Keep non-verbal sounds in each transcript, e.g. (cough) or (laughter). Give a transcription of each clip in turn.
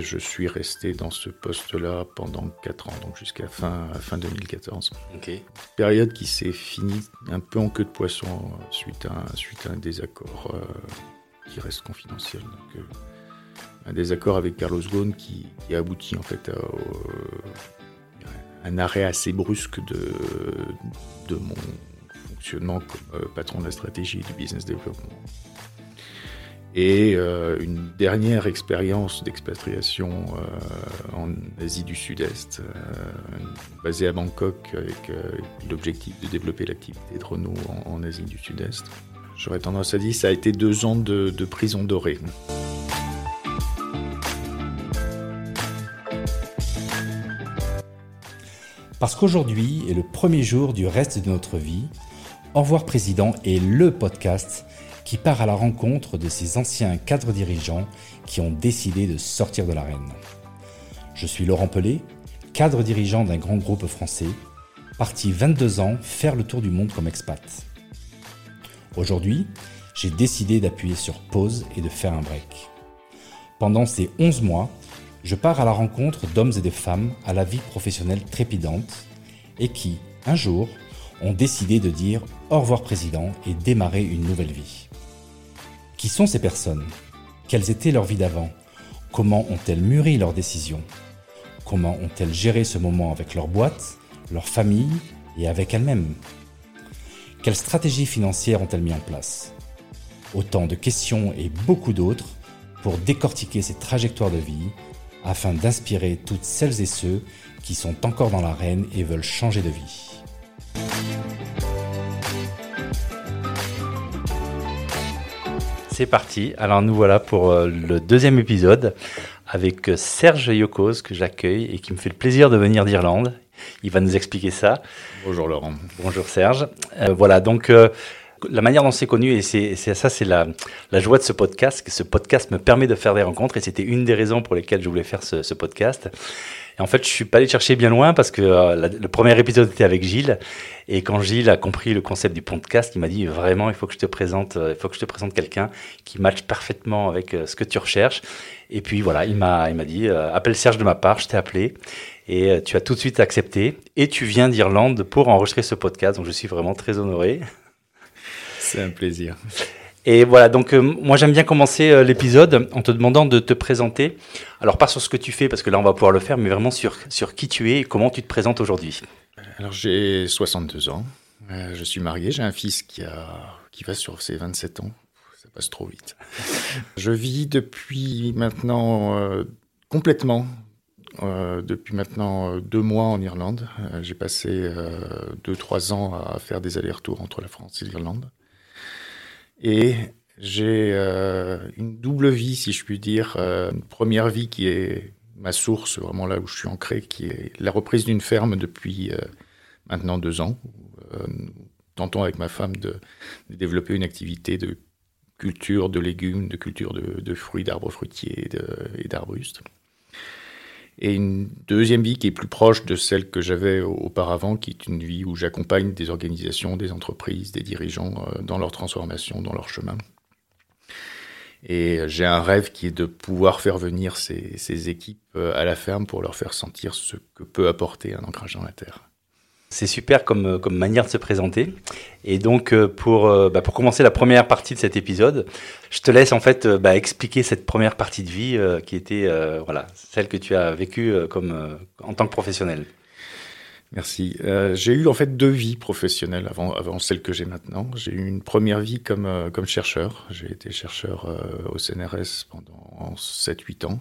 Je suis resté dans ce poste-là pendant 4 ans, donc jusqu'à fin, fin 2014. Ok. Période qui s'est finie un peu en queue de poisson suite à, suite à un désaccord euh, qui reste confidentiel. Donc, euh, un désaccord avec Carlos Ghosn qui, qui a abouti en fait à euh, un arrêt assez brusque de, de mon fonctionnement comme euh, patron de la stratégie et du business development. Et euh, une dernière expérience d'expatriation euh, en Asie du Sud-Est, euh, basée à Bangkok avec l'objectif de développer l'activité de Renault en, Asie du Sud-Est. J'aurais tendance à dire ça a été deux ans de, de prison dorée. Parce qu'aujourd'hui est le premier jour du reste de notre vie, Au revoir Président est le podcast qui part à la rencontre de ces anciens cadres dirigeants qui ont décidé de sortir de l'arène. Je suis Laurent Pelé, cadre dirigeant d'un grand groupe français, parti 22 ans faire le tour du monde comme expat. Aujourd'hui, j'ai décidé d'appuyer sur pause et de faire un break. Pendant ces 11 mois, je pars à la rencontre d'hommes et de femmes à la vie professionnelle trépidante et qui, un jour, ont décidé de dire au revoir président et démarrer une nouvelle vie. Qui sont ces personnes? Quelles étaient leurs vies d'avant? Comment ont-elles mûri leurs décisions? Comment ont-elles géré ce moment avec leur boîte, leur famille et avec elles-mêmes? Quelles stratégies financières ont-elles mis en place? Autant de questions et beaucoup d'autres pour décortiquer ces trajectoires de vie afin d'inspirer toutes celles et ceux qui sont encore dans l'arène et veulent changer de vie. C'est parti. Alors nous voilà pour euh, le deuxième épisode avec euh, Serge Yokos que j'accueille et qui me fait le plaisir de venir d'Irlande. Il va nous expliquer ça. Bonjour Laurent. Bonjour Serge. Euh, voilà, donc euh, la manière dont c'est connu, et c'est c'est- ça c'est la, la joie de ce podcast, que ce podcast me permet de faire des rencontres, et c'était une des raisons pour lesquelles je voulais faire ce, ce podcast. En fait, je suis pas allé chercher bien loin parce que euh, le premier épisode était avec Gilles, et quand Gilles a compris le concept du podcast, il m'a dit vraiment, il faut que je te présente, euh, il faut que je te présente quelqu'un qui matche parfaitement avec euh, ce que tu recherches. Et puis voilà, il m'a, il m'a dit, appelle Serge de ma part, je t'ai appelé. Et tu as tout de suite accepté. Et tu viens d'Irlande pour enregistrer ce podcast. Donc je suis vraiment très honoré. C'est un plaisir. Et voilà, donc euh, moi j'aime bien commencer euh, l'épisode en te demandant de te présenter. Alors pas sur ce que tu fais, parce que là on va pouvoir le faire, mais vraiment sur, sur qui tu es et comment tu te présentes aujourd'hui. Alors j'ai 62 ans, Euh, je suis marié, j'ai un fils qui, a, qui va sur ses 27 ans, ça passe trop vite. (laughs) je vis depuis maintenant euh, complètement, euh, depuis maintenant euh, deux mois en Irlande. Euh, j'ai passé euh, deux, trois ans à faire des allers-retours entre la France et l'Irlande. Et j'ai euh, une double vie, si je puis dire. Euh, une première vie qui est ma source, vraiment là où je suis ancré, qui est la reprise d'une ferme depuis euh, maintenant deux ans. Tentons avec ma femme de, développer une activité de culture de légumes, de culture de, de fruits, d'arbres fruitiers et d'arbustes. Et une deuxième vie qui est plus proche de celle que j'avais au- auparavant, qui est une vie où j'accompagne des organisations, des entreprises, des dirigeants euh, dans leur transformation, dans leur chemin. Et j'ai un rêve qui est de pouvoir faire venir ces, ces équipes euh, à la ferme pour leur faire sentir ce que peut apporter un ancrage dans la terre. C'est super comme, euh, comme manière de se présenter. Et donc euh, pour, euh, bah, pour commencer la première partie de cet épisode, je te laisse en fait bah, expliquer cette première partie de vie qui était voilà, celle que tu as vécue comme, en tant que professionnel. Merci. J'ai eu en fait deux vies professionnelles avant, avant celle que j'ai maintenant. J'ai eu une première vie comme, comme chercheur. J'ai été chercheur au CNRS pendant 7-8 ans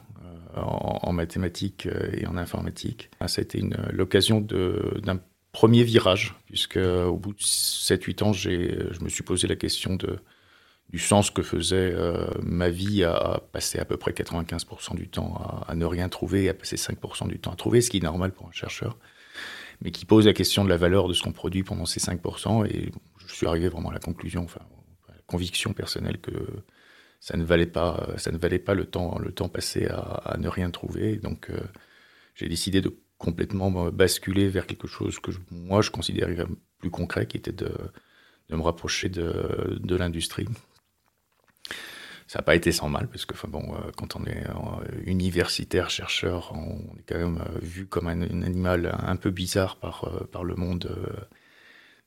en, mathématiques et en informatique. Ça a été l'occasion de- d'un premier virage, puisque euh, au bout de 7-8 ans, j'ai, je me suis posé la question de, du sens que faisait euh, ma vie à, passer à peu près 95% du temps à, ne rien trouver et à passer 5% du temps à trouver, ce qui est normal pour un chercheur mais qui pose la question de la valeur de ce qu'on produit pendant ces 5%. Et je suis arrivé vraiment à la conclusion, enfin, à la conviction personnelle que ça ne valait pas, ça ne valait pas le temps, le temps passé à, ne rien trouver. Donc, euh, j'ai décidé de complètement me basculer vers quelque chose que moi je considérais plus concret, qui était de, me rapprocher de, l'industrie. Ça n'a pas été sans mal, parce que enfin, bon, quand on est universitaire, chercheur, on est quand même vu comme un, animal un peu bizarre par, le monde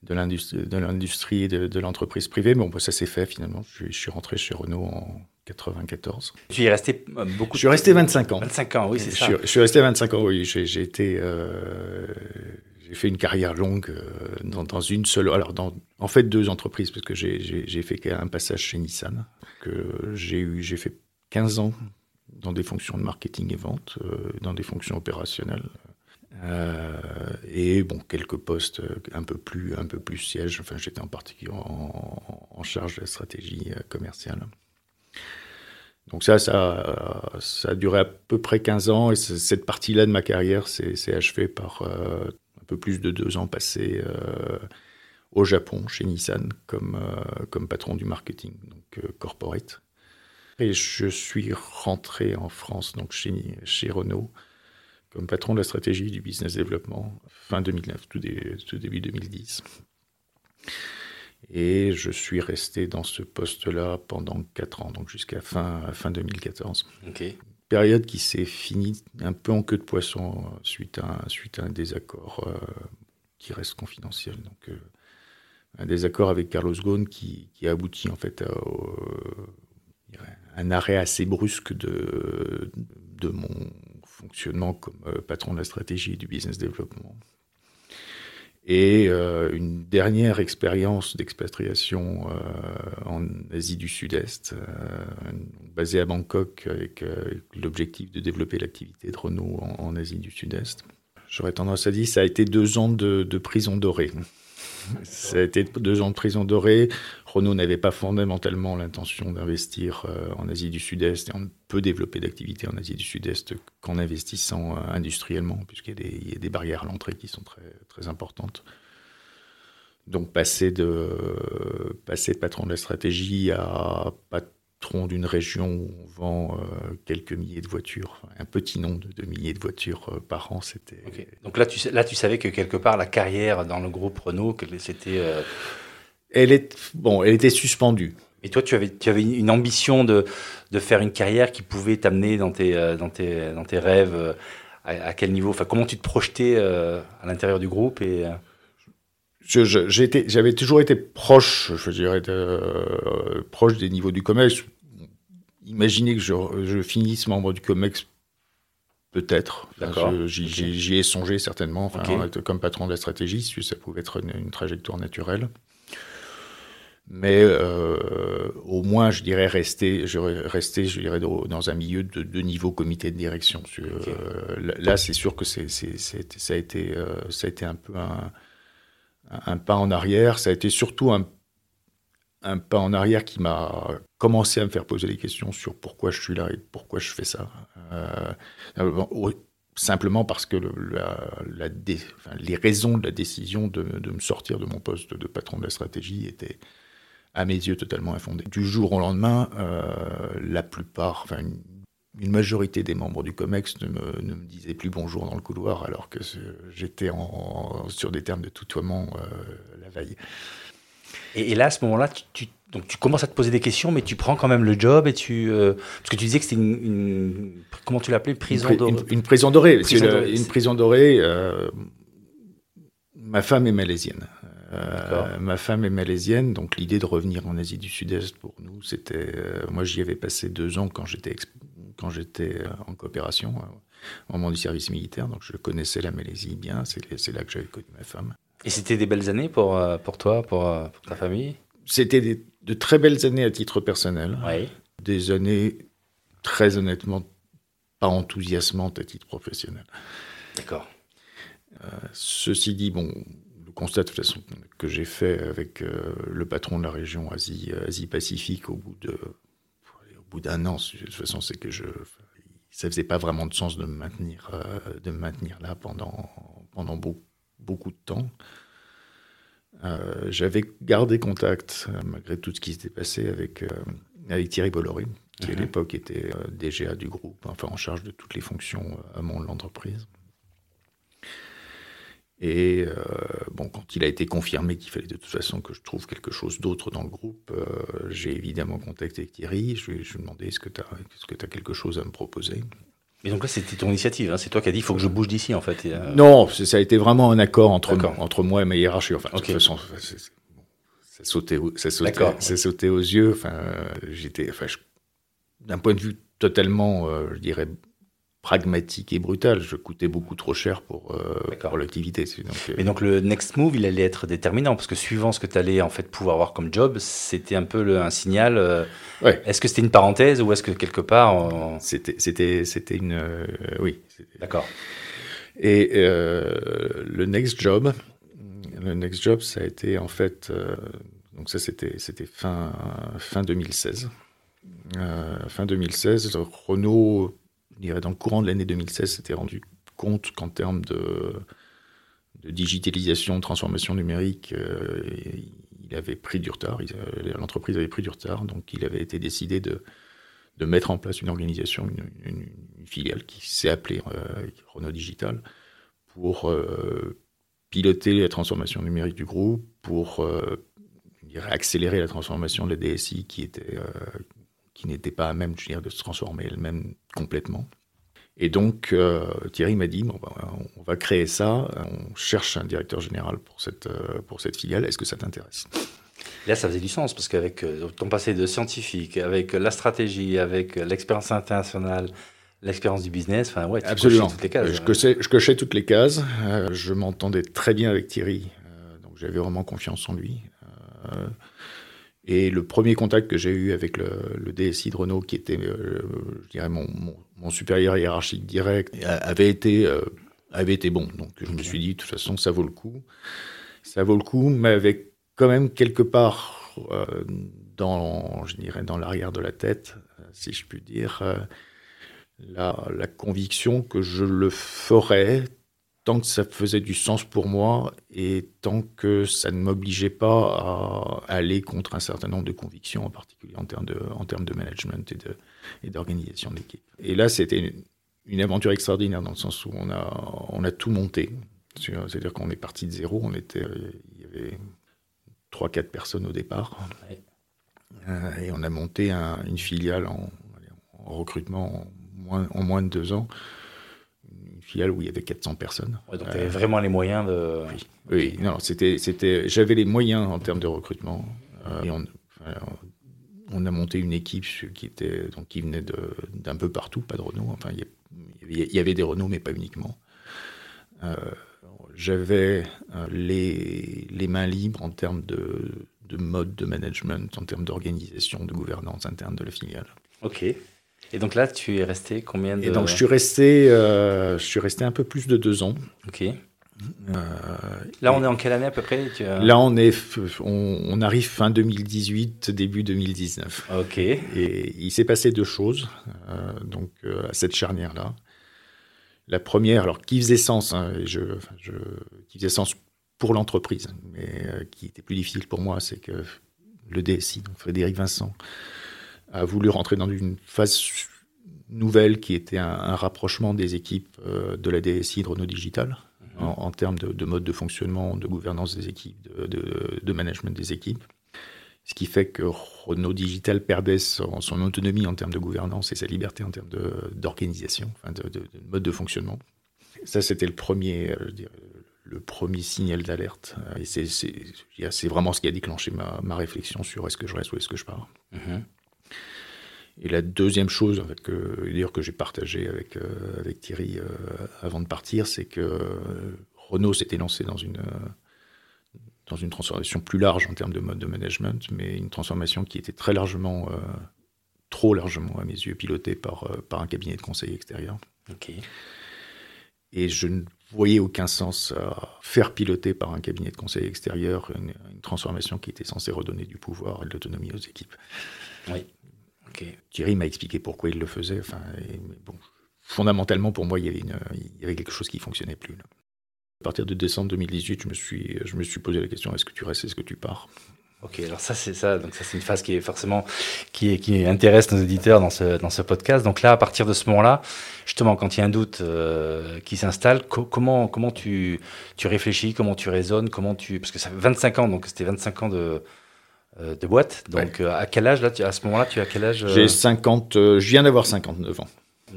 de l'industrie et de, l'entreprise privée. Mais bon, ça s'est fait finalement. Je, suis rentré chez Renault en 94. Tu y es resté euh, beaucoup Je suis resté 25 ans. 25 ans, oui, c'est ça. Je, suis resté 25 ans, oui. J'ai été. Euh, j'ai fait une carrière longue euh, dans, une seule. Alors, dans, en fait, deux entreprises, parce que j'ai fait un passage chez Nissan. J'ai fait 15 ans dans des fonctions de marketing et vente, dans des fonctions opérationnelles. Euh, et bon, quelques postes un peu plus, un peu plus sièges. Enfin, j'étais en particulier en, charge de la stratégie euh, commerciale. Donc ça, ça, a duré à peu près 15 ans et cette partie-là de ma carrière s'est achevée par euh, un peu plus de deux ans passés au Japon, chez Nissan, comme, comme patron du marketing, donc corporate. Et je suis rentré en France, donc chez, chez Renault, comme patron de la stratégie du business développement fin 2009, tout, début 2010. Et je suis resté dans ce poste-là pendant 4 ans, donc jusqu'à fin, fin 2014. Période qui s'est finie un peu en queue de poisson suite à, suite à un désaccord euh, qui reste confidentiel. Donc, euh, un désaccord avec Carlos Ghosn qui, qui a abouti en fait à un arrêt assez brusque de, de mon fonctionnement comme euh, patron de la stratégie et du business développement. Et euh, une dernière expérience d'expatriation euh, en Asie du Sud-Est, basée à Bangkok avec l'objectif de développer l'activité de Renault en, Asie du Sud-Est. J'aurais tendance à dire ça a été deux ans de prison dorée. Ça a été deux ans de prison dorée. Renault n'avait pas fondamentalement l'intention d'investir euh, en Asie du Sud-Est et on ne peut développer d'activité en Asie du Sud-Est qu'en investissant euh, industriellement, puisqu'il y, a des barrières à l'entrée qui sont très, importantes. Donc passer de, passer de patron de la stratégie à patron d'une région où on vend euh, quelques milliers de voitures, un petit nombre de, milliers de voitures par an, c'était... Donc là tu, là, tu savais que quelque part, la carrière dans le groupe Renault, c'était elle, est, bon, elle était suspendue. Et toi, tu avais, tu avais une ambition de, de faire une carrière qui pouvait t'amener dans tes, euh, dans, tes, dans tes rêves euh, à, quel niveau? Enfin, Comment tu te projetais euh, à l'intérieur du groupe et, J'avais toujours été proche, je dirais, proche des niveaux du COMEX. Imaginez que je, je finisse membre du COMEX, peut-être. J'y ai songé certainement, enfin, comme patron de la stratégie, si ça pouvait être une trajectoire naturelle mais euh, au moins, je dirais, rester, je, rester, je dirais, dans un milieu de, de niveau comité de direction. Euh, là, c'est sûr que c'est, ça, a été, euh, ça a été un peu un, un, pas en arrière. Ça a été surtout un, un pas en arrière qui m'a commencé à me faire poser des questions sur pourquoi je suis là et pourquoi je fais ça. simplement parce que les raisons de la décision de, de, me sortir de mon poste de patron de la stratégie étaient à mes yeux, totalement infondé. Du jour au lendemain, euh, la plupart, majorité des membres du COMEX ne me, ne me, disaient plus bonjour dans le couloir alors que j'étais sur des termes de tutoiement euh, la veille. Et, là, à ce moment-là, tu, donc tu commences à te poser des questions, mais tu prends quand même le job et tu. Euh, parce que tu disais que c'était une, Comment tu l'appelais Prison dorée. Une, prison dorée. Une prison dorée. ma femme est malaisienne. Euh, ma femme est malaisienne, donc l'idée de revenir en Asie du Sud-Est pour nous, c'était. Euh, moi, j'y avais passé deux ans quand j'étais quand j'étais euh, en coopération au moment du service militaire, donc je connaissais la Malaisie bien. C'est là que j'avais connu ma femme. Et c'était des belles années pour pour toi, pour, pour ta famille? C'était de très belles années à titre personnel. Oui. Des années très honnêtement pas enthousiasmantes à titre professionnel. D'accord. ceci dit, bon, constat de façon que j'ai fait avec euh, le patron de la région Asie, euh, Asie Pacifique au bout de bout d'un an. De toute façon, c'est que je ça faisait pas vraiment de sens de me maintenir euh, de me maintenir là pendant pendant beaucoup, beaucoup de temps. J'avais gardé contact malgré tout ce qui s'était passé avec avec Thierry Bolloré, qui à mhm. l'époque était DGA du groupe, enfin en charge de toutes les fonctions à mon de l'entreprise. Et euh, bon, quand il a été confirmé qu'il fallait de toute façon que je trouve quelque chose d'autre dans le groupe, euh, j'ai évidemment contacté Thierry. Je lui ai demandé est-ce que tu as, est as, quelque chose à me proposer? Mais donc là, c'était ton initiative. Hein c'est toi qui as dit il faut que je bouge d'ici, en fait. Euh... Non, ça a été vraiment un accord entre, entre moi et ma hiérarchie. Enfin, okay. de toute façon, ça sautait, ça sautait, ça sautait aux yeux. Enfin, j'étais, enfin, d'un point de vue totalement, euh, je dirais, pragmatique et brutal. Je coûtais beaucoup trop cher pour, euh, pour l'activité. Donc, euh... Mais donc le next move, il allait être déterminant parce que suivant ce que tu allais en fait pouvoir avoir comme job, c'était un peu le, un signal. Euh... Ouais. Est-ce que c'était une parenthèse ou est-ce que quelque part on... C'était c'était c'était une euh, oui. D'accord. Et euh, le next job, le next job, ça a été en fait donc ça c'était c'était fin fin 2016. fin 2016, Renault dans le courant de l'année 2016, s'était rendu compte qu'en termes de, digitalisation, de transformation numérique, euh, il avait pris du retard, l'entreprise avait pris du retard, donc il avait été décidé de, mettre en place une organisation, une, filiale qui s'est appelée euh, Renault Digital, pour euh, piloter la transformation numérique du groupe, pour accélérer la transformation de la DSI qui était qui n'était pas à même je dire, de se transformer elle-même complètement. Et donc, euh, Thierry m'a dit, bon, ben, on va créer ça, on cherche un directeur général pour cette, euh, pour cette filiale, est-ce que ça t'intéresse? Là, ça faisait du sens, parce qu'avec euh, ton passé de scientifique, avec la stratégie, avec l'expérience internationale, l'expérience du business, enfin ouais, tu Absolument. toutes les cases. Je cochais, je cochais toutes les cases, euh, je m'entendais très bien avec Thierry, donc j'avais vraiment confiance en lui. Et le premier contact que j'ai eu avec le, le, DSI de Renault, qui était, euh, je dirais, mon, mon, mon, supérieur hiérarchique direct, avait été, euh, avait été bon. Donc je me suis dit, de toute façon, ça vaut le coup. Ça vaut le coup, mais avec quand même quelque part euh, dans, je dirais, dans l'arrière de la tête, si je puis dire, la, la conviction que je le ferais tant que ça faisait du sens pour moi et tant que ça ne m'obligeait pas à aller contre un certain nombre de convictions, en particulier en termes de, de management et d'organisation de, d'équipe. Et là, c'était une, aventure extraordinaire dans le sens où on a, on a tout monté. C'est-à-dire qu'on est parti de zéro, on était, il y avait 3-4 personnes au départ. Euh, et on a monté un, une filiale en, en recrutement en moins de deux ans filiale où il y avait 400 personnes. Ouais, donc tu avais euh, vraiment les moyens de... Oui, oui non, c'était, c'était, j'avais les moyens en termes de recrutement. Euh, et on, a monté une équipe qui, était, donc, qui venait d'un peu partout, pas de Renault. Enfin, il y, avait, il y avait des Renault, mais pas uniquement. Euh, j'avais les, les mains libres en termes de, de mode de management, en termes d'organisation, de gouvernance interne de la filiale. Ok. Et donc là, tu es resté combien de... Et donc je suis resté, euh, je suis resté un peu plus de deux ans. Ok. Euh, là, on est en quelle année à peu près tu as... Là, on, est, on, on, arrive fin 2018, début 2019. Ok. Et il s'est passé deux choses euh, donc, euh, à cette charnière-là. La première, alors qui faisait sens, hein, je, je, qui faisait sens pour l'entreprise, mais qui était plus difficile pour moi, c'est que le DSI, donc Frédéric Vincent, a voulu rentrer dans une phase nouvelle qui était un, un rapprochement des équipes euh, de la DSI de Renault Digital mmh. en, en, termes de, de, mode de fonctionnement, de gouvernance des équipes, de, de, de, management des équipes. Ce qui fait que Renault Digital perdait son, son autonomie en termes de gouvernance et sa liberté en termes d'organisation, enfin de, mode de fonctionnement. Ça, c'était le premier, je dirais, le premier signal d'alerte. Et c'est vraiment ce qui a déclenché ma, ma réflexion sur est-ce que je reste ou est-ce que je pars. Mmh. Et la deuxième chose que, dire, que j'ai partagé avec, euh, avec Thierry euh, avant de partir, c'est que euh, Renault s'était lancé dans une, dans une transformation plus large en termes de mode de management, mais une transformation qui était très largement, trop largement à mes yeux, pilotée par, par un cabinet de conseil extérieur. Okay. Et je ne voyais aucun sens à faire piloter par un cabinet de conseil extérieur une, une transformation qui était censée redonner du pouvoir et de l'autonomie aux équipes. Oui. Thierry m'a expliqué pourquoi il le faisait. Enfin, fondamentalement, pour moi, il y avait, quelque chose qui fonctionnait plus. À partir de décembre 2018, je me suis, je me suis posé la question est-ce que tu restes, est-ce que tu pars? Ok, alors ça c'est ça, donc ça c'est une phase qui est forcément qui, est, qui intéresse nos auditeurs dans ce dans ce podcast. Donc là, à partir de ce moment-là, justement, quand il y a un doute euh, qui s'installe, comment comment tu tu réfléchis, comment tu raisonnes, comment tu parce que ça fait 25 ans, donc c'était 25 ans de euh, de boîte. Donc à quel âge là, tu, à ce moment-là, tu as quel âge J'ai 50, je viens d'avoir 59 ans.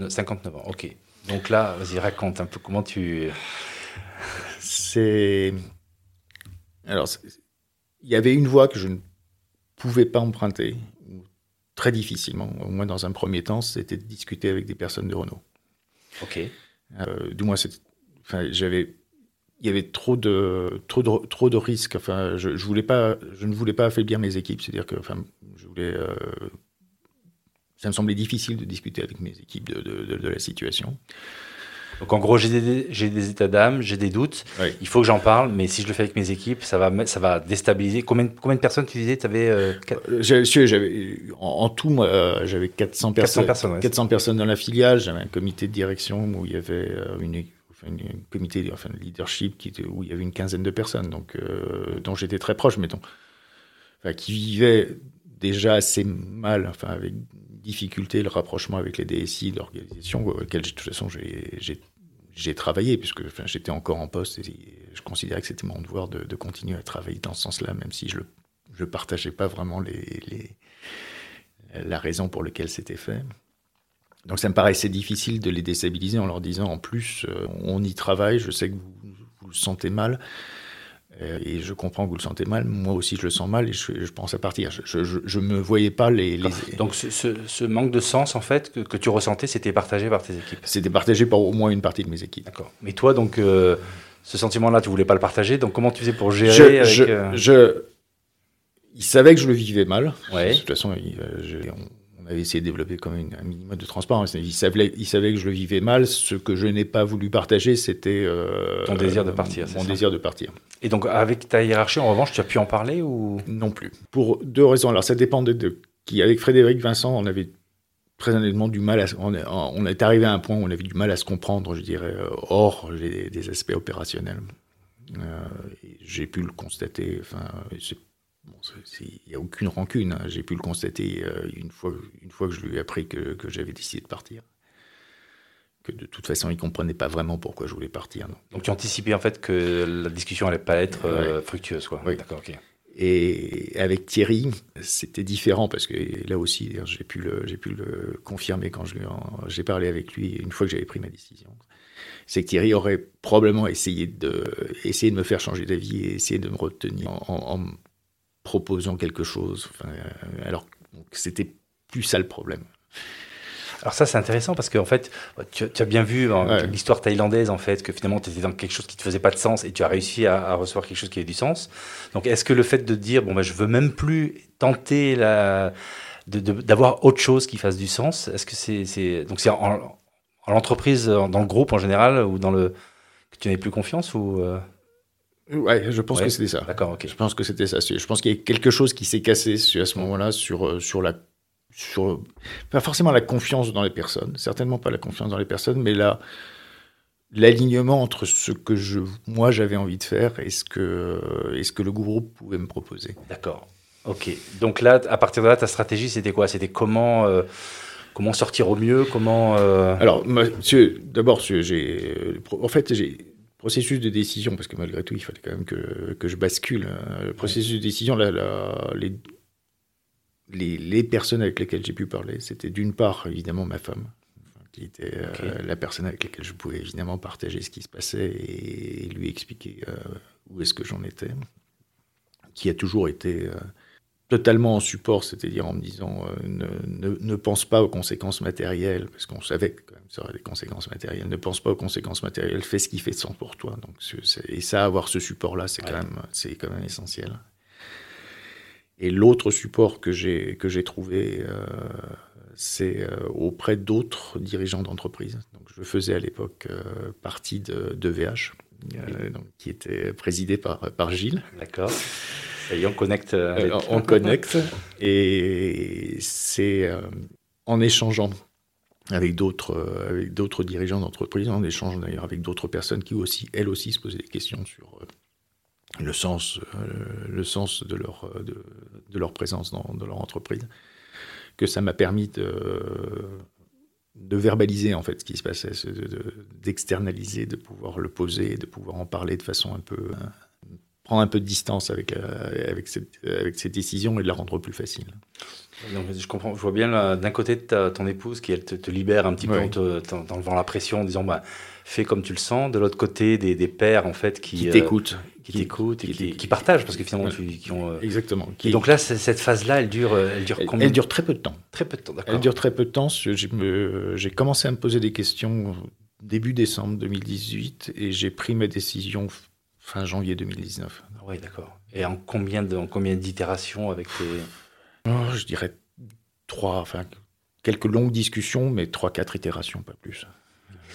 59 ans, ok. Donc là, vas-y raconte un peu comment tu. C'est alors il y avait une voie que je ne pouvais pas emprunter, très difficilement, au moins dans un premier temps, c'était de discuter avec des personnes de Renault. Ok. Euh, du moins, enfin, j'avais, il y avait trop de, trop de, trop de risques. Enfin, je, je, voulais pas, je ne voulais pas affaiblir mes équipes. C'est-à-dire que, enfin, je voulais, euh, ça me semblait difficile de discuter avec mes équipes de, de, de la situation. Donc en gros, j'ai des, des, états d'âme, j'ai des doutes. Il faut que j'en parle, mais si je le fais avec mes équipes, ça va, ça va déstabiliser. Combien, combien de personnes tu disais Tu avais euh, euh j'avais, en, tout, euh, j'avais 400, 400 personnes, personnes, 400 personnes dans la filiale. J'avais un comité de direction où il y avait une, enfin, comité, enfin, de leadership qui où il y avait une quinzaine de personnes, donc dont j'étais très proche, enfin, qui vivaient déjà assez mal, enfin avec difficulté le rapprochement avec les DSI d'organisation auxquelles de toute façon j'ai travaillé puisque j'étais encore en poste et je considérais que c'était mon devoir de, de, continuer à travailler dans ce sens-là, même si je ne partageais pas vraiment les, les, la raison pour laquelle c'était fait. Donc ça me paraissait difficile de les déstabiliser en leur disant en plus euh, on y travaille, je sais que vous, vous le sentez mal. Euh, et je comprends que vous le sentez mal. Moi aussi, je le sens mal et je, pense à partir. Je ne me voyais pas les. Donc, ce, manque de sens, en fait, que, tu ressentais, c'était partagé par tes équipes C'était partagé par au moins une partie de mes équipes. D'accord. Mais toi, donc, euh, ce sentiment-là, tu voulais pas le partager. Donc, comment tu faisais pour gérer avec, je, euh, je, Il savait que je le vivais mal. Ouais. De toute façon, il, on avait essayé de développer quand même un minimum de transparence. Il savait, il savait que je le vivais mal. Ce que je n'ai pas voulu partager, c'était euh, ton désir de partir. Mon désir de partir. Et donc, avec ta hiérarchie, en revanche, tu as pu en parler ou? Non plus. Pour deux raisons. Alors, ça dépend de, qui. Avec Frédéric Vincent, on avait très honnêtement du mal à. On, on est arrivé à un point où on avait du mal à se comprendre, je dirais, euh, hors des aspects opérationnels. Euh, j'ai pu le constater. Enfin, il n'y a aucune rancune. Hein. J'ai pu le constater euh, une, fois, une fois que je lui ai appris que, que j'avais décidé de partir. Que de toute façon, il ne comprenait pas vraiment pourquoi je voulais partir. Donc tu anticipais en fait que la discussion allait pas être euh, fructueuse. Quoi. Oui. D'accord, ok. Et avec Thierry, c'était différent parce que là aussi, j'ai pu le, j'ai pu le confirmer quand je j'ai parlé avec lui une fois que j'avais pris ma décision. C'est que Thierry aurait probablement essayé de, essayer de me faire changer d'avis et essayer de me retenir en, en, proposant quelque chose. Enfin, euh, alors c'était plus ça le problème. Alors ça c'est intéressant parce qu'en fait tu, as bien vu l'histoire thaïlandaise en fait que finalement tu étais dans quelque chose qui te faisait pas de sens et tu as réussi à, recevoir quelque chose qui avait du sens. Donc est-ce que le fait de dire bon bah je veux même plus tenter la d'avoir autre chose qui fasse du sens, est-ce que c'est donc c'est en, l'entreprise dans le groupe en général ou dans le que tu n'avais plus confiance ou euh? Ouais, je pense que c'était ça. D'accord, ok. Je pense que c'était ça. Je pense qu'il y a quelque chose qui s'est cassé à ce moment-là sur, euh, sur la. Sur, pas forcément la confiance dans les personnes, certainement pas la confiance dans les personnes, mais la, l'alignement entre ce que je, moi j'avais envie de faire et ce, que, et ce que le groupe pouvait me proposer. D'accord. Ok. Donc là, à partir de là, ta stratégie, c'était quoi? C'était comment, euh, comment sortir au mieux? Comment euh Alors, d'abord, j'ai, en fait, j'ai processus de décision, parce que malgré tout, il fallait quand même que, que je bascule. Hein. Le processus de décision, les, les, les, personnes avec lesquelles j'ai pu parler, c'était d'une part, évidemment, ma femme, qui était euh, la personne avec laquelle je pouvais évidemment partager ce qui se passait et, lui expliquer euh, où est-ce que j'en étais, qui a toujours été euh, totalement en support, c'est-à-dire en me disant euh, ne, ne, pense pas aux conséquences matérielles, parce qu'on savait que quand même, ça aurait des conséquences matérielles. Ne pense pas aux conséquences matérielles, fais ce qui fait de sens pour toi. Donc, et ça, avoir ce support-là, c'est quand même, quand même essentiel. Et l'autre support que j'ai que trouvé, euh, c'est euh, auprès d'autres dirigeants d'entreprise. Donc, je faisais à l'époque partie de, de VH, donc, qui était présidé par par Gilles. D'accord on connecte. Euh, euh, on connecte. (laughs) Et c'est euh, en échangeant avec d'autres avec d'autres dirigeants d'entreprise, en échangeant d'ailleurs avec d'autres personnes qui aussi, elles aussi, se posaient des questions sur le sens, le sens de leur, de, de leur présence dans, dans, leur entreprise, que ça m'a permis de, de verbaliser en fait ce qui se passait, d'externaliser, de, de, pouvoir le poser, de pouvoir en parler de façon un peu prendre un peu de distance avec, avec, cette, avec ces décisions et de la rendre plus facile. Donc, je comprends, je vois bien d'un côté de ton épouse qui elle te, te, libère un petit peu en t'enlevant la pression en disant bah, fais comme tu le sens. De l'autre côté, des, des, pères en fait qui, qui t'écoutent, euh, qui, t'écoutent et qui, qui, partagent parce que finalement ouais. tu, qui ont. Euh... Exactement. Et donc là, cette phase-là, elle dure, elle dure combien Elle dure très peu de temps. Très peu de temps, d'accord. Elle dure très peu de temps. J'ai commencé à me poser des questions début décembre 2018 et j'ai pris ma décision fin janvier 2019. Oui, d'accord. Et en combien de, en combien d'itérations avec tes... Oh, je dirais trois, enfin quelques longues discussions, mais trois, quatre itérations, pas plus.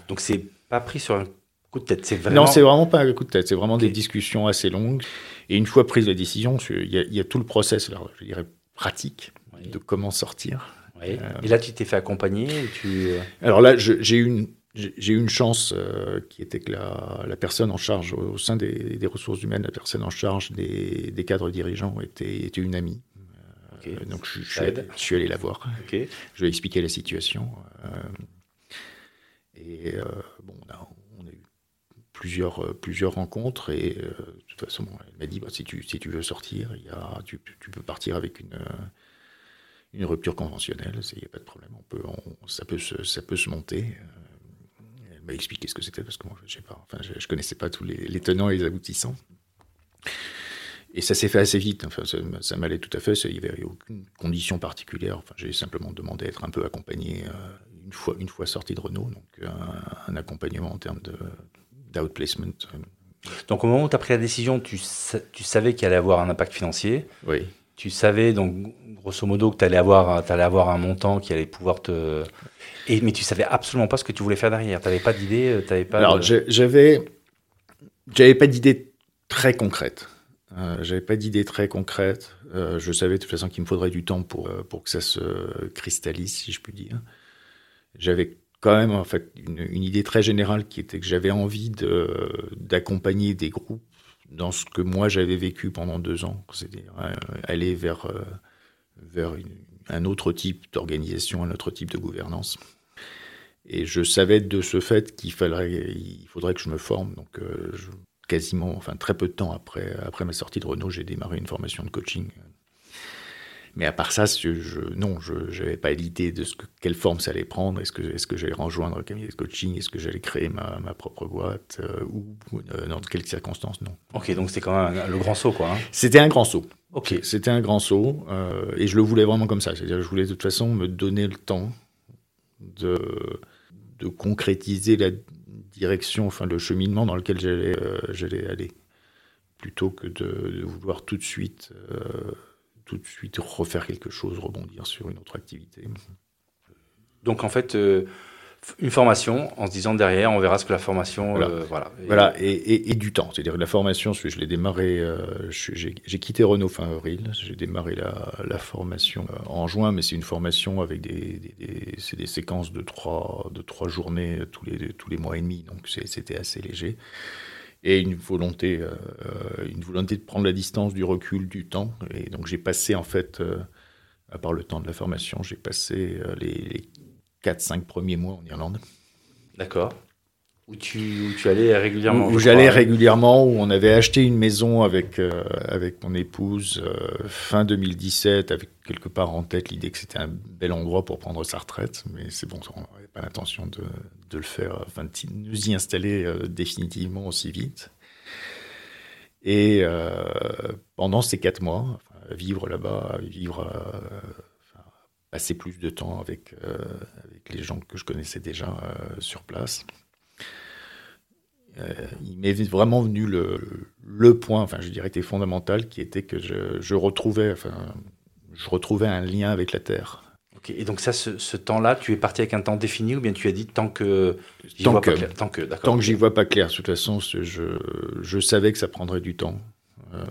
Donc c'est pas pris sur un coup de tête, c'est vraiment. Non, c'est vraiment pas un coup de tête, c'est vraiment okay. des discussions assez longues. Et une fois prise la décision, il y a, il y a tout le process, alors, je dirais pratique, oui. de comment sortir. Oui. Euh... Et là, tu t'es fait accompagner tu... Alors là, j'ai eu une j'ai eu une chance euh, qui était que la, la, personne en charge au, sein des, des, ressources humaines, la personne en charge des, des cadres dirigeants était, était une amie. Okay. Euh, donc je, je, suis allé, je, suis allé, la voir. Okay. Je lui ai expliqué la situation. Euh, et bon, on a, on a, eu plusieurs, plusieurs rencontres et de toute façon, elle m'a dit bah, si, tu, si tu veux sortir, il y a, tu, tu peux partir avec une une rupture conventionnelle, il n'y a pas de problème, on peut, on, ça, peut se, ça peut se monter m'a expliqué ce que c'était parce que moi, je sais pas, enfin, je, je, connaissais pas tous les, les, tenants et les aboutissants. Et ça s'est fait assez vite. Enfin, ça, ça m'allait tout à fait. Il n'y avait aucune condition particulière. Enfin, j'ai simplement demandé à être un peu accompagné euh, une fois, une fois sorti de Renault, donc un, un accompagnement en termes de d'outplacement. Donc au moment où tu as pris la décision, tu, tu savais qu'il allait avoir un impact financier. Oui. Tu savais donc grosso modo que tu allais avoir, allais avoir un montant qui allait pouvoir te et, mais tu savais absolument pas ce que tu voulais faire derrière. Tu n'avais pas d'idée pas Alors, de... j'avais, j'avais pas d'idée très concrète. Euh, j'avais pas d'idée très concrète. Euh, je savais de toute façon qu'il me faudrait du temps pour, pour que ça se cristallise, si je puis dire. J'avais quand même en fait une, une, idée très générale qui était que j'avais envie de, d'accompagner des groupes dans ce que moi j'avais vécu pendant deux ans, c'est-à-dire euh, aller vers, euh, vers un autre type d'organisation, un autre type de gouvernance. Et je savais de ce fait qu'il faudrait, il faudrait que je me forme. Donc, euh, quasiment, enfin très peu de temps après, après ma sortie de Renault, j'ai démarré une formation de coaching. Mais à part ça, je, non, je n'avais pas l'idée de ce que, quelle forme ça allait prendre. Est-ce que, est que j'allais rejoindre un cabinet de coaching? Est-ce que j'allais créer ma, ma, propre boîte euh, Ou euh, dans quelles circonstances? Non. Ok, donc c'était quand même le grand saut, quoi. Hein c'était un grand saut. Ok. C'était un grand saut. Euh, et je le voulais vraiment comme ça. C'est-à-dire, je voulais de toute façon me donner le temps de, de concrétiser la direction, enfin le cheminement dans lequel j'allais j'allais aller. Plutôt que de, de, vouloir tout de suite tout de suite refaire quelque chose, rebondir sur une autre activité. Donc en fait, euh, une formation en se disant derrière, on verra ce que la formation. Voilà, euh, voilà. Et, voilà. Et, et, et, du temps. C'est-à-dire la formation, je, l'ai démarré, euh, j'ai quitté Renault fin avril, j'ai démarré la, la, formation en juin, mais c'est une formation avec des, des, des c'est des séquences de trois, de trois journées tous les, tous les mois et demi, donc c'était assez léger et une volonté, euh, une volonté de prendre la distance du recul du temps. Et donc j'ai passé en fait, euh, à part le temps de la formation, j'ai passé euh, les, les 4-5 premiers mois en Irlande. D'accord. Où tu, où tu allais régulièrement Où, où j'allais régulièrement, où on avait acheté une maison avec, euh, avec mon épouse fin 2017, avec quelque part en tête l'idée que c'était un bel endroit pour prendre sa retraite. Mais c'est bon, on n'avait pas l'intention de, de, le faire, de nous y installer euh, définitivement aussi vite. Et euh, pendant ces quatre mois, vivre là-bas, vivre, euh, passer plus de temps avec, les gens que je connaissais déjà sur place. Il m'est vraiment venu le, point, enfin je dirais, était fondamental, qui était que je retrouvais, enfin, je retrouvais un lien avec la terre. Okay. Et donc ça, ce, ce temps-là, tu es parti avec un temps défini ou bien tu as dit tant que j'y vois que, pas clair Tant que, tant que j'y vois pas clair. De toute façon, je, je savais que ça prendrait du temps. Euh,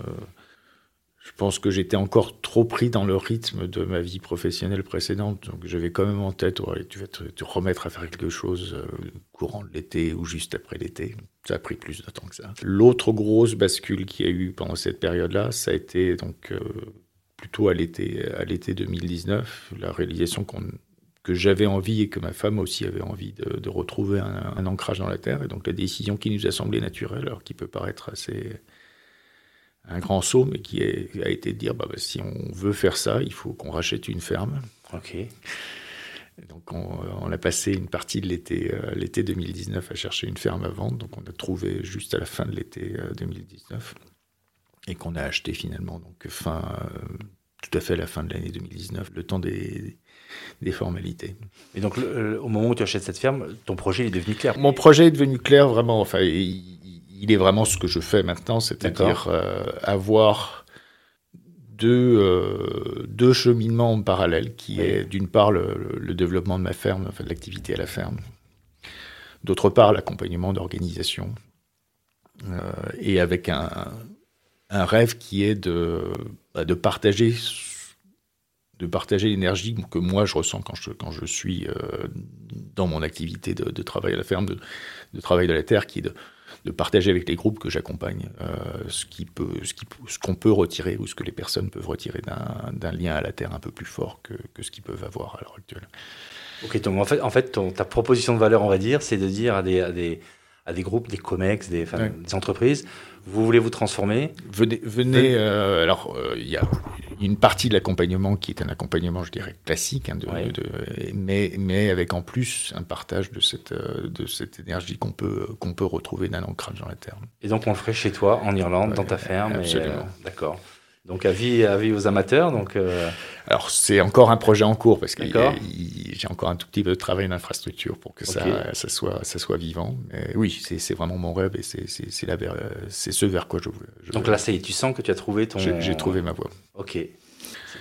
je pense que j'étais encore trop pris dans le rythme de ma vie professionnelle précédente. Donc j'avais quand même en tête, ouais, tu vas te, te, remettre à faire quelque chose euh, courant de l'été ou juste après l'été. Ça a pris plus de temps que ça. L'autre grosse bascule qu'il y a eu pendant cette période-là, ça a été donc euh, plutôt à l'été, à l'été 2019, la réalisation qu'on que j'avais envie et que ma femme aussi avait envie de, de retrouver un, un, ancrage dans la terre. Et donc la décision qui nous a semblé naturelle, alors qui peut paraître assez un grand saut, mais qui est, a été de dire bah, bah, si on veut faire ça, il faut qu'on rachète une ferme. Ok. donc on, on, a passé une partie de l'été, euh, l'été 2019 à chercher une ferme à vendre. Donc on a trouvé juste à la fin de l'été euh, 2019 et qu'on a acheté finalement donc fin euh, tout à fait à la fin de l'année 2019, le temps des, des formalités. Et donc le, au moment où tu achètes cette ferme, ton projet est devenu clair. Mon projet est devenu clair vraiment. Enfin, il, il est vraiment ce que je fais maintenant, c'est-à-dire euh, avoir deux, euh, deux cheminements en parallèle, qui oui. est d'une part le, le, développement de ma ferme, enfin de l'activité à la ferme, d'autre part l'accompagnement d'organisation, euh, et avec un, un, rêve qui est de, bah, de partager de partager l'énergie que moi je ressens quand je, quand je suis euh, dans mon activité de, de, travail à la ferme, de, de travail de la terre, qui est de, de partager avec les groupes que j'accompagne euh, ce qu'on peut, ce qu ce qu'on peut retirer ou ce que les personnes peuvent retirer d'un lien à la terre un peu plus fort que, que ce qu'ils peuvent avoir à l'heure actuelle. Ok, donc en fait, en fait ton, ta proposition de valeur, on va dire, c'est de dire à des, à des, à des groupes, des COMEX, des, enfin, ouais. des entreprises, vous voulez vous transformer Venez, venez euh, alors il euh, y a une partie de l'accompagnement qui est un accompagnement, je dirais, classique, hein, de, ouais. de, mais, mais avec en plus un partage de cette, euh, de cette énergie qu'on peut, qu'on peut retrouver d'un ancrage dans la terre. Et donc on le ferait chez toi, en Irlande, ouais, dans ta ferme Absolument. Euh, D'accord. Donc avis, avis aux amateurs. Donc euh... alors c'est encore un projet en cours parce que j'ai encore un tout petit peu de travail d'infrastructure pour que okay. ça, ça soit ça soit vivant. Mais oui, c'est vraiment mon rêve et c'est c'est ce vers quoi je veux. Je donc là, ça y est, tu sens que tu as trouvé ton. J'ai trouvé ma voie. Ok.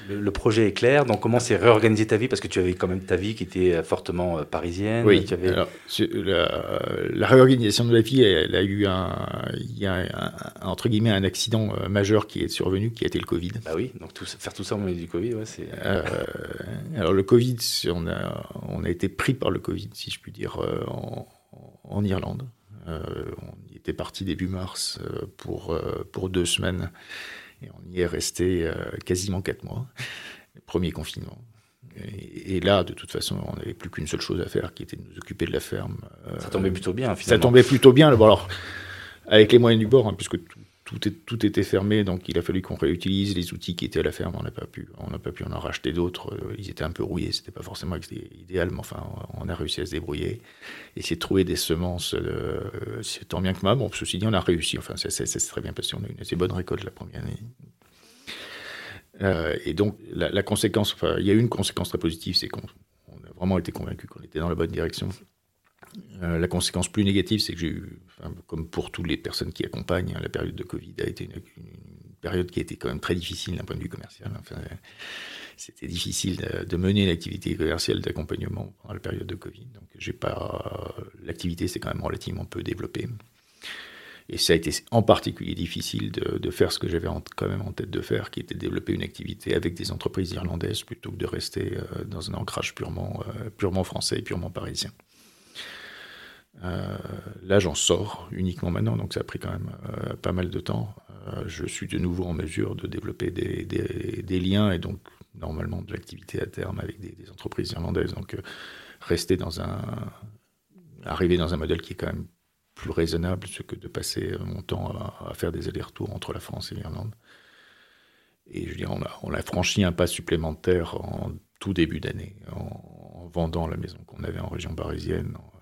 Le, le, projet est clair. Donc, comment c'est réorganiser ta vie? Parce que tu avais quand même ta vie qui était fortement euh, parisienne. Oui. Tu avais... Alors, la, la, réorganisation de la vie, elle, a eu un, il y a un, entre guillemets un accident euh, majeur qui est survenu, qui a été le Covid. Bah oui. Donc tout, faire tout ça au milieu du Covid, ouais, c'est. Euh, alors le Covid, on a, on a été pris par le Covid, si je puis dire, euh, en, en Irlande. Euh, on y était parti début mars pour pour deux semaines. Et on y est resté euh, quasiment quatre mois, premier confinement. Et, et, là, de toute façon, on n'avait plus qu'une seule chose à faire, qui était de nous occuper de la ferme. Euh, ça tombait plutôt bien, Ça finalement. tombait plutôt bien. Bon, alors, avec les moyens du bord, hein, puisque tout, tout, était fermé, donc il a fallu qu'on réutilise les outils qui étaient à la ferme. On n'a pas pu, on n'a pas pu en racheter d'autres. Ils étaient un peu rouillés, c'était pas forcément idéal, mais enfin, on a réussi à se débrouiller. Essayer de trouver des semences, euh, c'est tant bien que mal. Bon, ceci dit, on a réussi. Enfin, ça s'est très bien passé. On a eu une assez bonne récolte la première année. Euh, et donc, la, la conséquence, enfin, il y a eu une conséquence très positive, c'est qu'on a vraiment été convaincu qu'on était dans la bonne direction. Euh, la conséquence plus négative, c'est que j'ai eu, comme pour toutes les personnes qui accompagnent, hein, la période de Covid a été une, période qui a été quand même très difficile d'un point de vue commercial. C'était difficile de, mener une activité commerciale d'accompagnement pendant la période de Covid. Donc, j'ai pas, l'activité s'est quand même relativement peu développée. Et ça a été en particulier difficile de, faire ce que j'avais quand même en tête de faire, qui était de développer une activité avec des entreprises irlandaises plutôt que de rester euh, dans un ancrage purement, euh, purement français et purement parisien. Euh, là, j'en sors uniquement maintenant, donc ça a pris quand même euh, pas mal de temps. Euh, je suis de nouveau en mesure de développer des, liens et donc normalement de l'activité à terme avec des, entreprises irlandaises. Donc rester dans un, arriver dans un modèle qui est quand même plus raisonnable que de passer mon temps à, faire des allers-retours entre la France et l'Irlande. Et je veux dire, on a, franchi un pas supplémentaire en tout début d'année, en, en, vendant la maison qu'on avait en région parisienne, en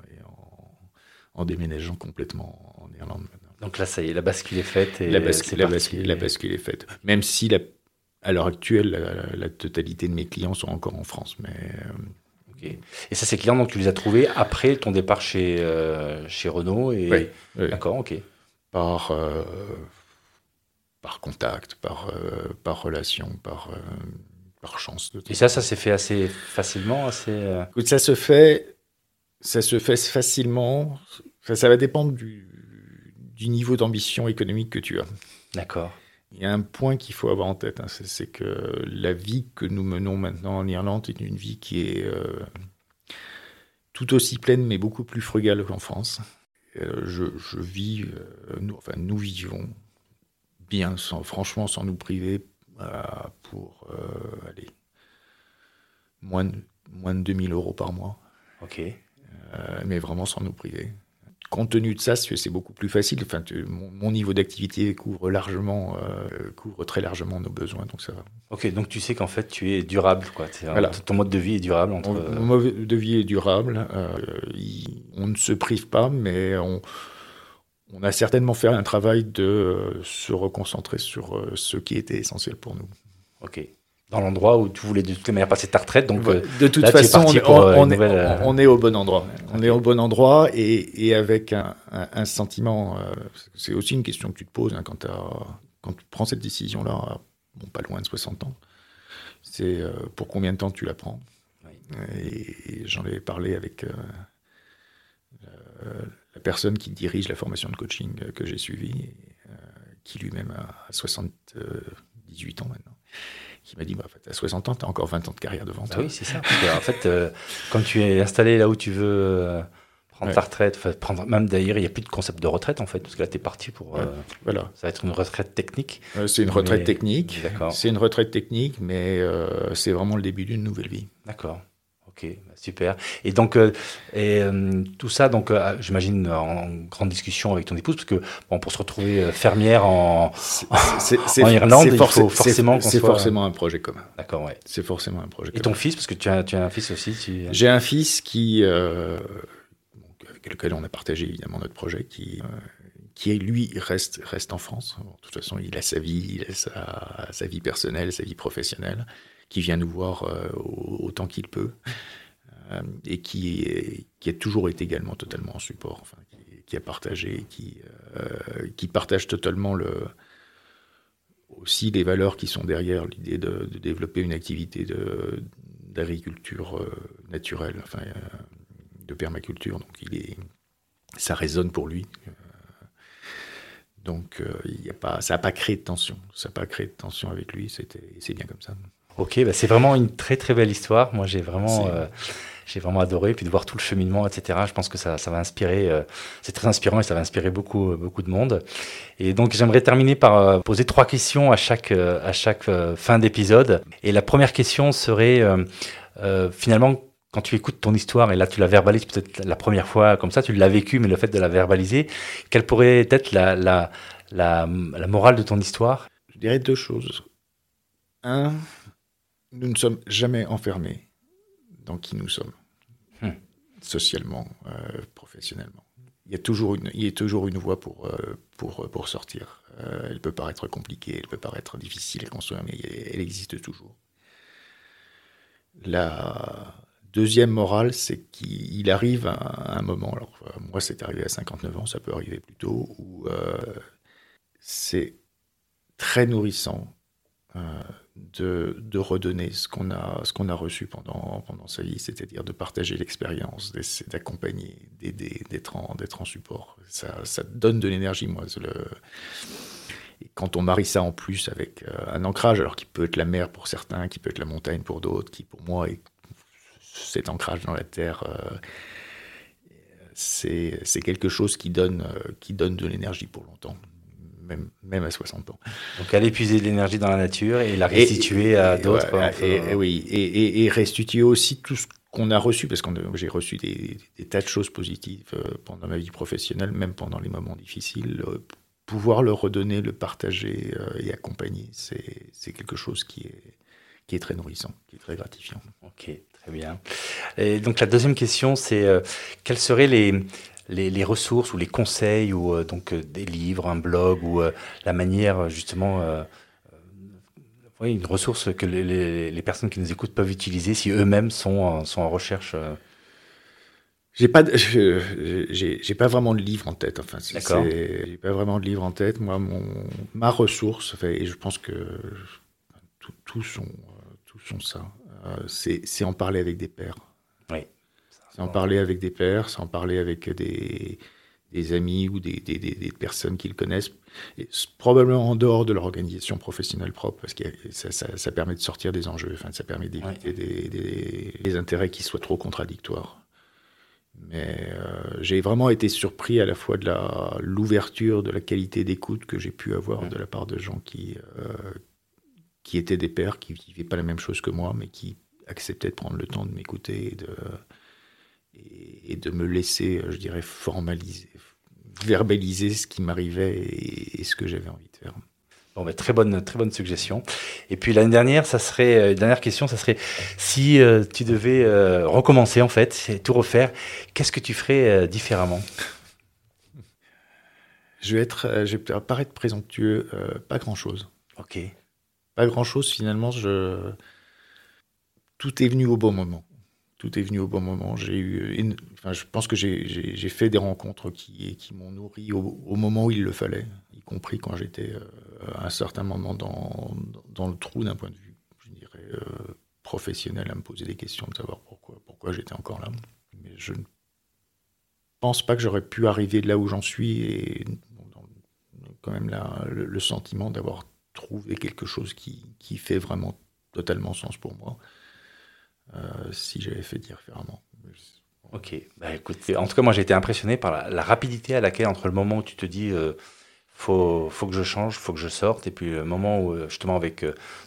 déménageant complètement en Irlande maintenant. Donc là, ça y est, la bascule est faite. Et la, bascule, la, bascule, la bascule est faite. Même si, la, à l'heure actuelle, la, la, totalité de mes clients sont encore en France. Mais, euh... okay. Et ça, ces clients, donc, tu les as trouvés après ton départ chez, euh, chez Renault et... Oui. oui. D'accord, ok. Par, euh, par contact, par, euh, par relation, par, par chance. De et ça, ça s'est fait assez facilement assez, Écoute, ça se fait ça se fait facilement. Ça, ça va dépendre du, du niveau d'ambition économique que tu as. D'accord. il y a un point qu'il faut avoir en tête, hein, c'est que la vie que nous menons maintenant en Irlande est une vie qui est euh, tout aussi pleine, mais beaucoup plus frugale qu'en France. Euh, je, vis, euh, nous, enfin nous vivons bien, sans, franchement, sans nous priver, pour aller moins de, moins de 2000 euros par mois. Ok. Mais vraiment sans nous priver compte tenu de ça, c'est beaucoup plus facile. Enfin, mon, niveau d'activité couvre largement, euh, couvre très largement nos besoins, donc ça va. Ok, donc tu sais qu'en fait tu es durable, quoi. Ton mode de vie est durable. Entre... Mon mode de vie est durable. Euh, on ne se prive pas, mais on, on, a certainement fait un travail de euh, se reconcentrer sur ce qui était essentiel pour nous. Ok dans l'endroit où tu voulais de toute manière passer ta retraite. Donc, euh, de toute façon, on, est, euh, on, est, au bon endroit. On est au bon endroit et, et avec un, un, sentiment. Euh, c'est aussi une question que tu te poses hein, quand, quand, tu prends cette décision-là, bon, pas loin de 60 ans. C'est pour combien de temps tu la prends. Et, j'en ai parlé avec la personne qui dirige la formation de coaching que j'ai suivie, qui lui-même a 78 ans maintenant qui m'a dit bah, en fait, à 60 ans, tu as encore 20 ans de carrière devant bah toi. oui, c'est ça. en fait, euh, quand tu es installé là où tu veux euh, prendre ta retraite, prendre, même d'ailleurs, il n'y a plus de concept de retraite en fait, parce que là, tu es parti pour. Euh, voilà. Ça va être une retraite technique. c'est une retraite technique. C'est une retraite technique, mais c'est vraiment le début d'une nouvelle vie. D'accord. Ok, bah, super. Et donc, euh, et, euh, tout ça, donc, euh, j'imagine en grande discussion avec ton épouse, parce que bon, pour se retrouver fermière en, en Irlande, il faut forcément C'est forcément un projet commun. D'accord, ouais. C'est forcément un projet. Et ton fils, parce que tu as, tu as un fils aussi. Tu... J'ai un fils qui, avec lequel on a partagé évidemment notre projet, qui qui lui reste reste en France. de toute façon, il a sa vie, il a sa, sa vie personnelle, sa vie professionnelle qui vient nous voir euh, autant qu'il peut euh, et qui, a toujours été également totalement en support, qui, a partagé, qui, euh, partage totalement le, aussi les valeurs qui sont derrière l'idée de, développer une activité d'agriculture naturelle, enfin, de permaculture. Donc ça résonne pour lui. Donc ça n'a pas créé de tension. Ça n'a pas créé de tension avec lui. C'est bien comme ça. Ok, bah c'est vraiment une très très belle histoire. Moi, j'ai vraiment, euh, j'ai vraiment adoré. Puis de voir tout le cheminement, etc. Je pense que ça, ça va inspirer. Euh, c'est très inspirant et ça va inspirer beaucoup euh, beaucoup de monde. Et donc, j'aimerais terminer par poser trois questions à chaque à chaque fin d'épisode. Et la première question serait finalement quand tu écoutes ton histoire et là tu la verbalises peut-être la première fois comme ça, tu l'as vécu, mais le fait de la verbaliser, quelle pourrait être la, la, la, la morale de ton histoire? Je dirais deux choses. Un, nous ne sommes jamais enfermés dans qui nous sommes, hmm. socialement, euh, professionnellement. Il y, a toujours une, il y a toujours une voie pour, euh, pour, pour sortir. Euh, elle peut paraître compliquée, elle peut paraître difficile à construire, mais elle existe toujours. La deuxième morale, c'est qu'il arrive à un moment, alors moi c'est arrivé à 59 ans, ça peut arriver plus tôt, où c'est très nourrissant de, redonner ce qu'on a, a reçu pendant, pendant sa vie, c'est-à-dire de partager l'expérience, d'accompagner, d'aider, d'être en, en support. Ça, ça donne de l'énergie, moi. Le... Et quand on marie ça en plus avec euh, un ancrage, alors qui peut être la mer pour certains, qui peut être la montagne pour d'autres, qui pour moi est cet ancrage dans la terre, euh, c'est, c'est quelque chose qui donne, euh, qui donne de l'énergie pour longtemps même, même à 60 ans. Donc aller puiser de l'énergie dans la nature et la restituer à d'autres. et, oui, et, restituer aussi tout ce qu'on a reçu, parce que j'ai reçu des, tas de choses positives euh, pendant ma vie professionnelle, même pendant les moments difficiles. Euh, pouvoir le redonner, le partager euh, et accompagner, c'est quelque chose qui est, qui est très nourrissant, qui est très gratifiant. Ok, très bien. Et donc la deuxième question, c'est quels seraient les les, ressources ou les conseils ou euh, donc euh, des livres, un blog ou euh, la manière justement oui, une ressource que les, personnes qui nous écoutent peuvent utiliser si eux-mêmes sont, sont en recherche j'ai pas, j'ai pas vraiment de livre en tête. Enfin, j'ai pas vraiment de livre en tête. Moi, mon, ma ressource, et je pense que tous sont, tous sont ça. c'est en parler avec des pairs. Oui. En parler avec des pairs, en parler avec des, des amis ou des, des, des, personnes qu'ils connaissent, et probablement en dehors de leur organisation professionnelle propre, parce que ça, ça, ça, permet de sortir des enjeux, enfin, ça permet d'éviter des, des, intérêts qui soient trop contradictoires. Mais euh, j'ai vraiment été surpris à la fois de l'ouverture, de la qualité d'écoute que j'ai pu avoir de la part de gens qui, euh, qui étaient des pères, qui vivaient pas la même chose que moi, mais qui acceptaient de prendre le temps de m'écouter et de, et, de me laisser, je dirais, formaliser, verbaliser ce qui m'arrivait et, ce que j'avais envie de faire. Bon, bah, très bonne, très bonne suggestion. Et puis l'année dernière, ça serait, euh, dernière question, ça serait si euh, tu devais euh, recommencer en fait, tout refaire, qu'est-ce que tu ferais différemment? Je vais être, je vais paraître présomptueux, pas grand chose. Ok. Pas grand chose finalement. Je, tout est venu au bon moment tout est venu au bon moment. J'ai eu, enfin, je pense que j'ai fait des rencontres qui, m'ont nourri au, moment où il le fallait, y compris quand j'étais euh, à un certain moment dans, le trou d'un point de vue, je dirais, euh, professionnel, à me poser des questions de savoir pourquoi, j'étais encore là. Mais je ne pense pas que j'aurais pu arriver là où j'en suis et quand même le, sentiment d'avoir trouvé quelque chose qui fait vraiment totalement sens pour moi. Euh, si j'avais fait différemment. Ok, bah, écoute, en tout cas, moi j'ai été impressionné par la, rapidité à laquelle, entre le moment où tu te dis euh, faut, faut que je change, faut que je sorte, et puis le moment où, euh, justement, avec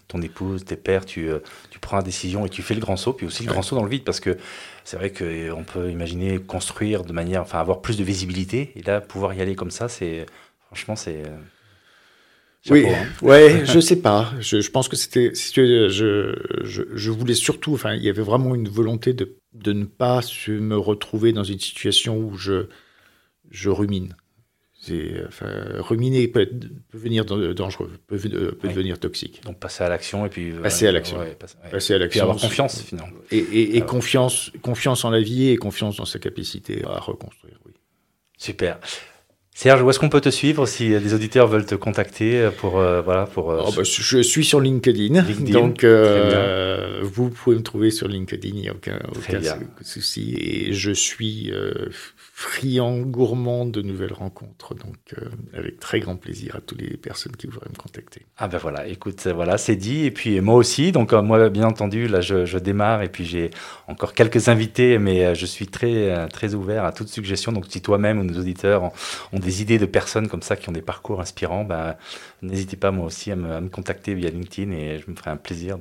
ton épouse, tes pères, tu, tu prends la décision et tu fais le grand saut, puis aussi le grand saut dans le vide, parce que c'est vrai qu'on peut imaginer construire de manière, enfin, avoir plus de visibilité, et là, pouvoir y aller comme ça, c'est franchement, c'est oui, hein. ouais, je sais pas. Je, je pense que c'était, je, je, je, voulais surtout, enfin, il y avait vraiment une volonté de, de ne pas se, me retrouver dans une situation où je, je rumine. Enfin, ruminer peut, peut, venir dangereux, peut, peut devenir toxique. Donc passer à l'action et puis passer à l'action, passer, à l'action, avoir confiance finalement. Et, et, et confiance, confiance en la vie et confiance dans sa capacité à reconstruire. Oui. Super. Serge, où est-ce qu'on peut te suivre si les auditeurs veulent te contacter pour euh, voilà pour euh, oh, bah, Je suis sur LinkedIn, donc euh, vous pouvez me trouver sur LinkedIn, il n'y a aucun, aucun souci. Et je suis friand, gourmand de nouvelles rencontres. Donc, euh, avec très grand plaisir à toutes les personnes qui voudraient me contacter. Ah ben voilà, écoute, voilà, c'est dit. Et puis moi aussi, donc euh, moi, bien entendu, là, je, démarre et puis j'ai encore quelques invités, mais euh, je suis très, très ouvert à toute suggestion. Donc, si toi-même ou nos auditeurs ont, des idées de personnes comme ça qui ont des parcours inspirants, ben, n'hésitez pas moi aussi à me, contacter via LinkedIn et je me ferai un plaisir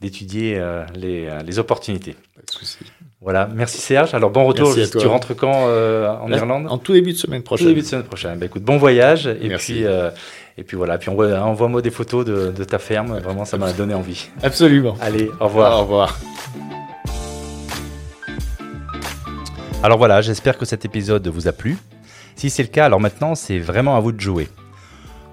d'étudier les, les opportunités. Pas de souci. Voilà, merci Serge. Alors bon retour. Tu rentres quand euh, en Irlande? En tout début de semaine prochaine. Tout début de semaine prochaine. Bah, écoute, bon voyage. Et puis, euh, et puis voilà. Puis envoie-moi des photos de, de, ta ferme. Vraiment, ça m'a donné envie. Absolument. Allez, au revoir. Au revoir. Alors voilà, j'espère que cet épisode vous a plu. Si c'est le cas, alors maintenant, c'est vraiment à vous de jouer.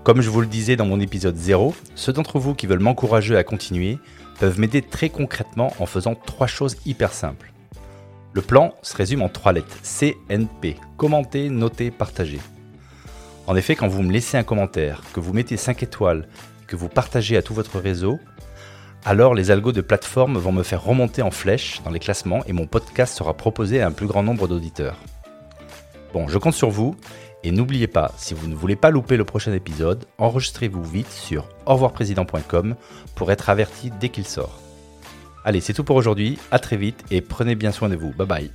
Comme je vous le disais dans mon épisode 0, ceux d'entre vous qui veulent m'encourager à continuer peuvent m'aider très concrètement en faisant trois choses hyper simples. Le plan se résume en trois lettres CNP commenter, noter, partager. En effet, quand vous me laissez un commentaire, que vous mettez 5 étoiles, que vous partagez à tout votre réseau, alors les algos de plateforme vont me faire remonter en flèche dans les classements et mon podcast sera proposé à un plus grand nombre d'auditeurs. Bon, je compte sur vous et n'oubliez pas, si vous ne voulez pas louper le prochain épisode, enregistrez-vous vite sur revoirprésident.com pour être averti dès qu'il sort. Allez, c'est tout pour aujourd'hui, à très vite et prenez bien soin de vous. Bye bye.